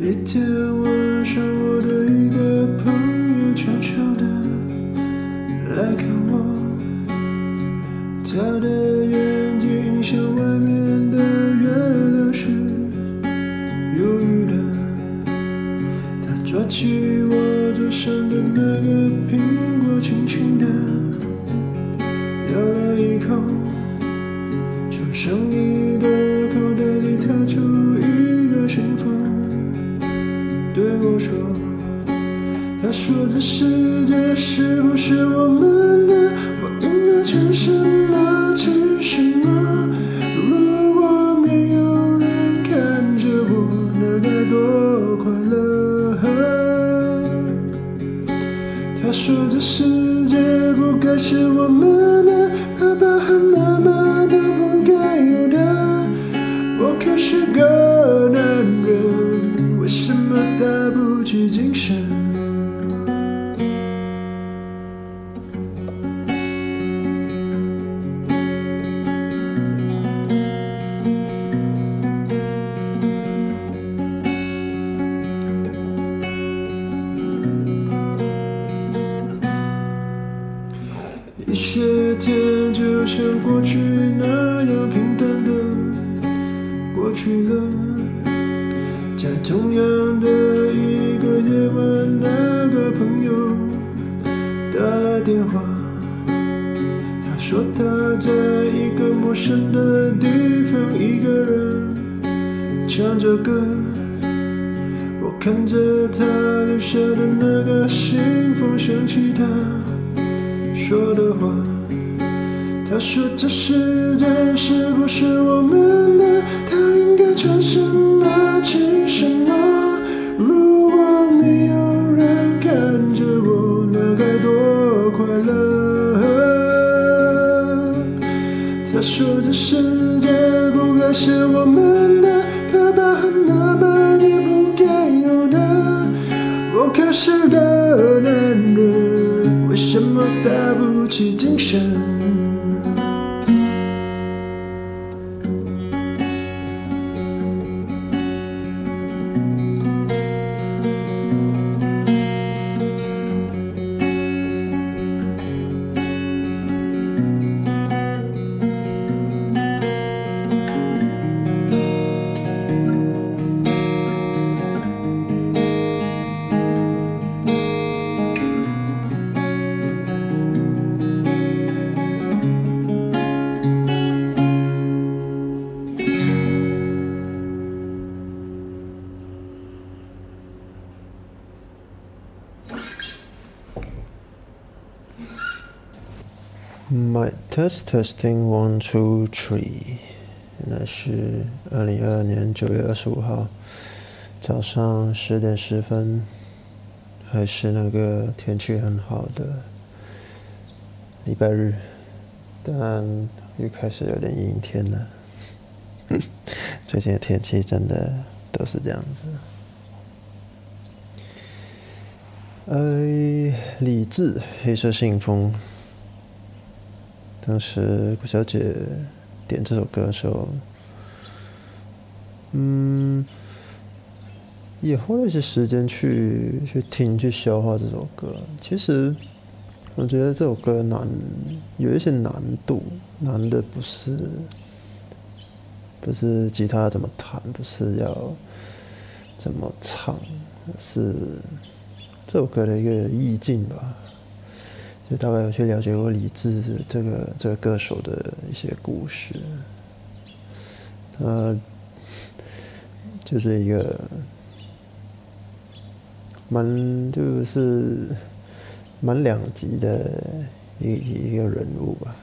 一天晚上，我的一个朋友悄悄地来看我，他的眼睛像外面的月亮是忧郁的。他抓起我桌上的那个苹果，轻轻地咬了一口，就剩一对我说：“他说这世界是不是我们的？我应该穿什么，吃什么？如果没有人看着我，那该多快乐！”他说这世界不该是我们像过去那样平淡的过去了，在同样的一个夜晚，那个朋友打来电话，他说他在一个陌生的地方，一个人唱着歌。我看着他留下的那个信封，想起他。说的话。他说这世界是不是我们的？他应该穿什么，吃什么？如果没有人看着我，那该多快乐！他说这世界不该是我们的，爸爸和妈妈也不该有的。我可是个男人，为什么打不起精神？My test testing one two three，现在是二零二二年九月二十五号早上十点十分，还是那个天气很好的礼拜日，但又开始有点阴天了。最近的天气真的都是这样子。哎，李志，黑色信封。当时顾小姐点这首歌的时候，嗯，也花了一些时间去去听、去消化这首歌。其实，我觉得这首歌难，有一些难度，难的不是不是吉他怎么弹，不是要怎么唱，是这首歌的一个意境吧。大概有去了解过李志这个这个歌手的一些故事，他就是一个蛮就是蛮两极的一一个人物吧。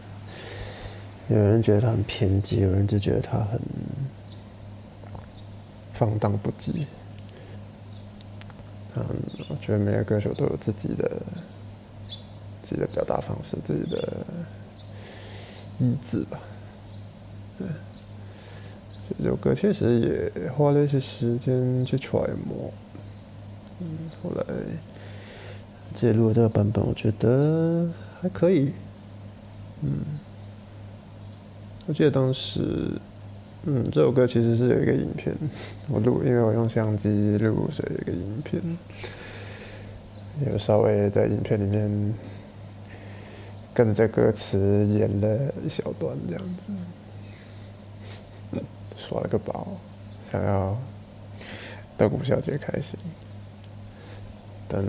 有人觉得他很偏激，有人就觉得他很放荡不羁。嗯，我觉得每个歌手都有自己的。自己的表达方式，自己的意志吧。对，这首歌确实也花了一些时间去揣摩。嗯，后来记录这个版本，我觉得还可以。嗯，我记得当时嗯，这首歌其实是有一个影片，我录，因为我用相机录，所以有一个影片，有稍微在影片里面跟着歌词演了一小段这样子，耍了个宝，想要逗古小姐开心，但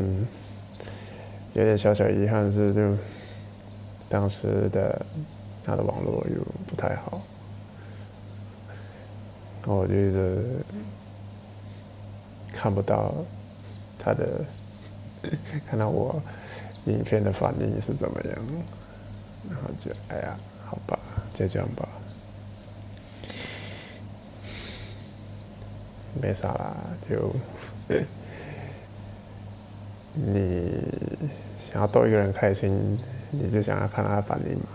有点小小遗憾是，就当时的他的网络又不太好。我觉得看不到他的，看到我影片的反应是怎么样，然后就哎呀，好吧，就这样吧，没啥啦，就 你想要逗一个人开心，你就想要看他的反应嘛，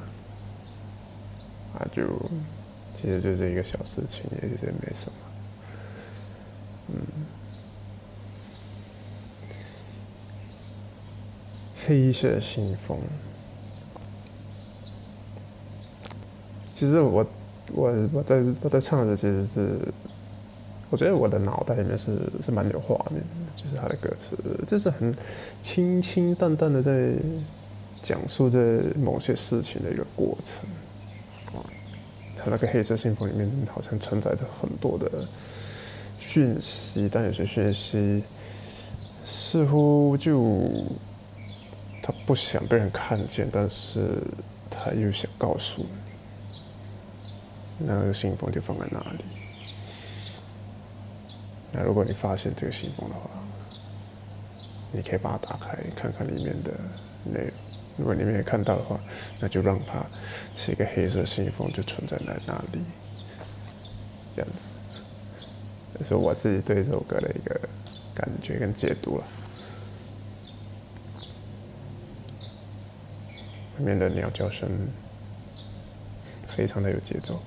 啊就。其实就是一个小事情，也其实没什么。嗯，黑色信封。其实我我我在我在唱的其实是，我觉得我的脑袋里面是是蛮有画面的，就是他的歌词，就是很清清淡淡的在讲述着某些事情的一个过程。他那个黑色信封里面好像承载着很多的讯息，但有些讯息似乎就他不想被人看见，但是他又想告诉你，那个信封就放在那里。那如果你发现这个信封的话，你可以把它打开，看看里面的内容。如果你没有看到的话，那就让它是一个黑色信封，就存在在那里，这样子。这是我自己对这首歌的一个感觉跟解读了。外面的鸟叫声非常的有节奏，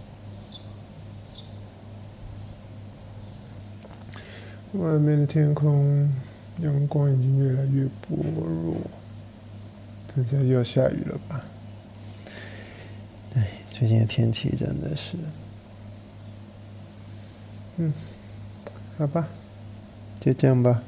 外面的天空阳光已经越来越薄弱。等下又要下雨了吧？哎，最近的天气真的是……嗯，好吧，就这样吧。